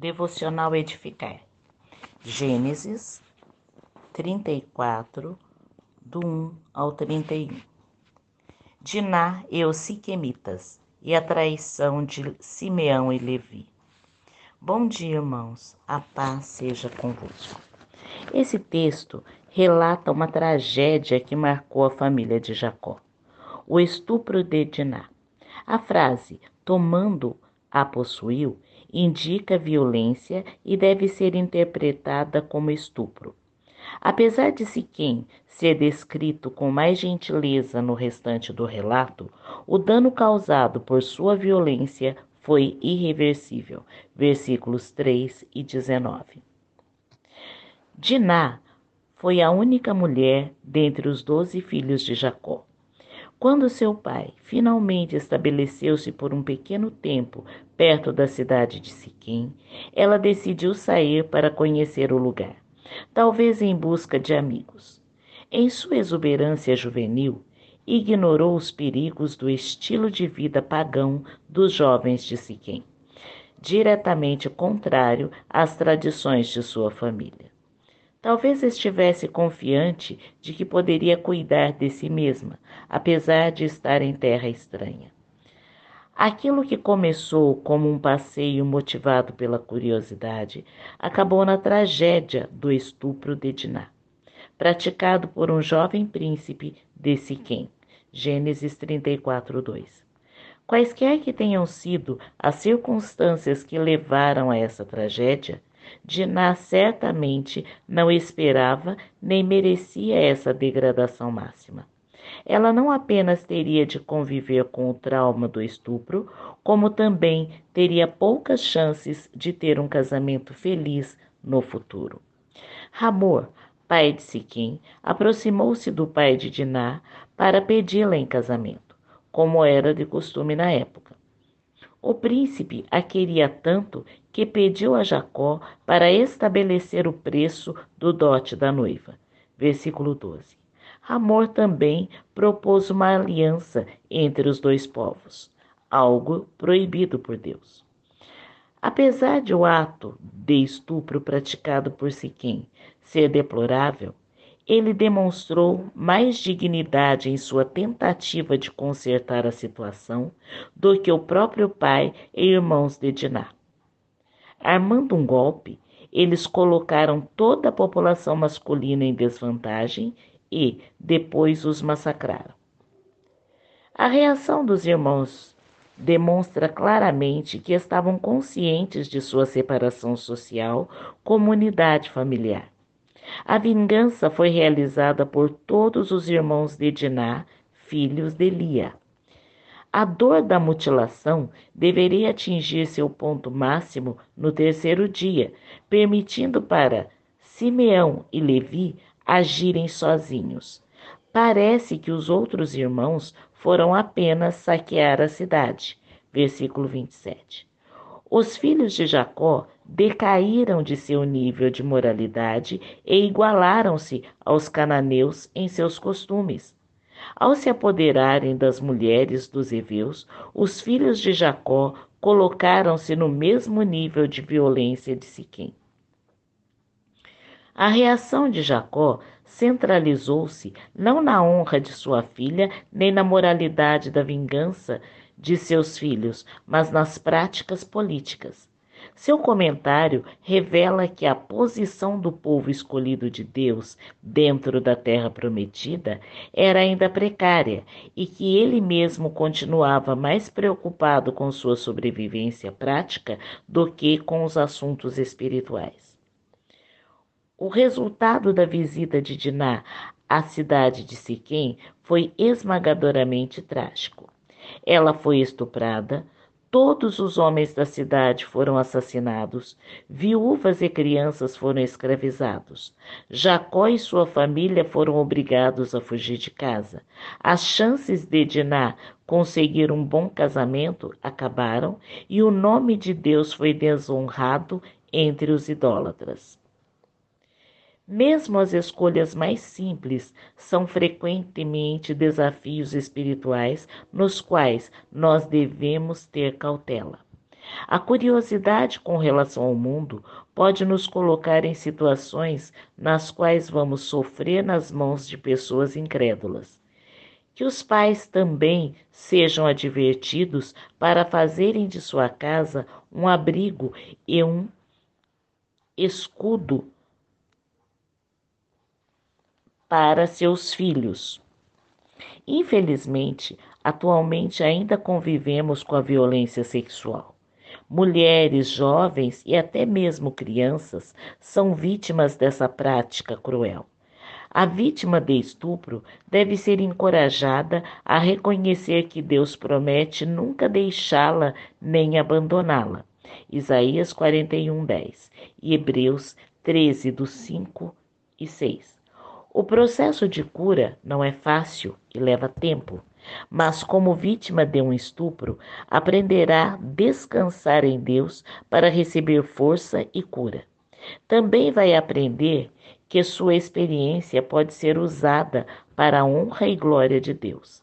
Devocional Edificar. Gênesis 34, do 1 ao 31. Diná e os Siquemitas e a traição de Simeão e Levi. Bom dia, irmãos. A paz seja convosco. Esse texto relata uma tragédia que marcou a família de Jacó. O estupro de Diná. A frase tomando a possuiu indica violência e deve ser interpretada como estupro. Apesar de Siquém ser descrito com mais gentileza no restante do relato, o dano causado por sua violência foi irreversível. Versículos 3 e 19. Diná foi a única mulher dentre os doze filhos de Jacó. Quando seu pai finalmente estabeleceu-se por um pequeno tempo perto da cidade de Siquém, ela decidiu sair para conhecer o lugar, talvez em busca de amigos. Em sua exuberância juvenil, ignorou os perigos do estilo de vida pagão dos jovens de Siquém, diretamente contrário às tradições de sua família. Talvez estivesse confiante de que poderia cuidar de si mesma, apesar de estar em terra estranha. Aquilo que começou como um passeio motivado pela curiosidade acabou na tragédia do estupro de Diná, praticado por um jovem príncipe de Siquém. Gênesis 34, 2. Quaisquer que tenham sido as circunstâncias que levaram a essa tragédia, Diná certamente não esperava nem merecia essa degradação máxima. Ela não apenas teria de conviver com o trauma do estupro, como também teria poucas chances de ter um casamento feliz no futuro. Ramor, pai de Siquim, aproximou-se do pai de Diná para pedi-la em casamento, como era de costume na época. O príncipe a queria tanto que pediu a Jacó para estabelecer o preço do dote da noiva. Versículo 12. Amor também propôs uma aliança entre os dois povos, algo proibido por Deus. Apesar de o ato de estupro praticado por Siquém ser deplorável, ele demonstrou mais dignidade em sua tentativa de consertar a situação do que o próprio pai e irmãos de Diná. Armando um golpe, eles colocaram toda a população masculina em desvantagem e depois os massacraram. A reação dos irmãos demonstra claramente que estavam conscientes de sua separação social como unidade familiar. A vingança foi realizada por todos os irmãos de Diná, filhos de Lia. A dor da mutilação deveria atingir seu ponto máximo no terceiro dia, permitindo para Simeão e Levi agirem sozinhos. Parece que os outros irmãos foram apenas saquear a cidade. Versículo 27. Os filhos de Jacó decaíram de seu nível de moralidade e igualaram-se aos cananeus em seus costumes. Ao se apoderarem das mulheres dos heveus, os filhos de Jacó colocaram-se no mesmo nível de violência de Siquém. A reação de Jacó centralizou-se não na honra de sua filha, nem na moralidade da vingança de seus filhos, mas nas práticas políticas. Seu comentário revela que a posição do povo escolhido de Deus dentro da terra prometida era ainda precária e que ele mesmo continuava mais preocupado com sua sobrevivência prática do que com os assuntos espirituais. O resultado da visita de Diná à cidade de Siquém foi esmagadoramente trágico. Ela foi estuprada, todos os homens da cidade foram assassinados, viúvas e crianças foram escravizados. Jacó e sua família foram obrigados a fugir de casa. As chances de Diná conseguir um bom casamento acabaram e o nome de Deus foi desonrado entre os idólatras. Mesmo as escolhas mais simples são frequentemente desafios espirituais nos quais nós devemos ter cautela. A curiosidade com relação ao mundo pode nos colocar em situações nas quais vamos sofrer nas mãos de pessoas incrédulas. Que os pais também sejam advertidos para fazerem de sua casa um abrigo e um escudo para seus filhos. Infelizmente, atualmente ainda convivemos com a violência sexual. Mulheres, jovens e até mesmo crianças são vítimas dessa prática cruel. A vítima de estupro deve ser encorajada a reconhecer que Deus promete nunca deixá-la nem abandoná-la. Isaías 41, 10 e Hebreus 13, do 5 e 6. O processo de cura não é fácil e leva tempo mas como vítima de um estupro, aprenderá a descansar em Deus para receber força e cura. Também vai aprender que sua experiência pode ser usada para a honra e glória de Deus.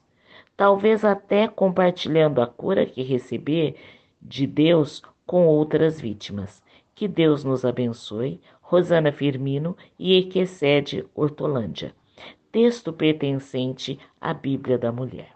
Talvez até compartilhando a cura que receber de Deus com outras vítimas. Que Deus nos abençoe. Rosana Firmino e Equecede Hortolândia. Texto pertencente à Bíblia da Mulher.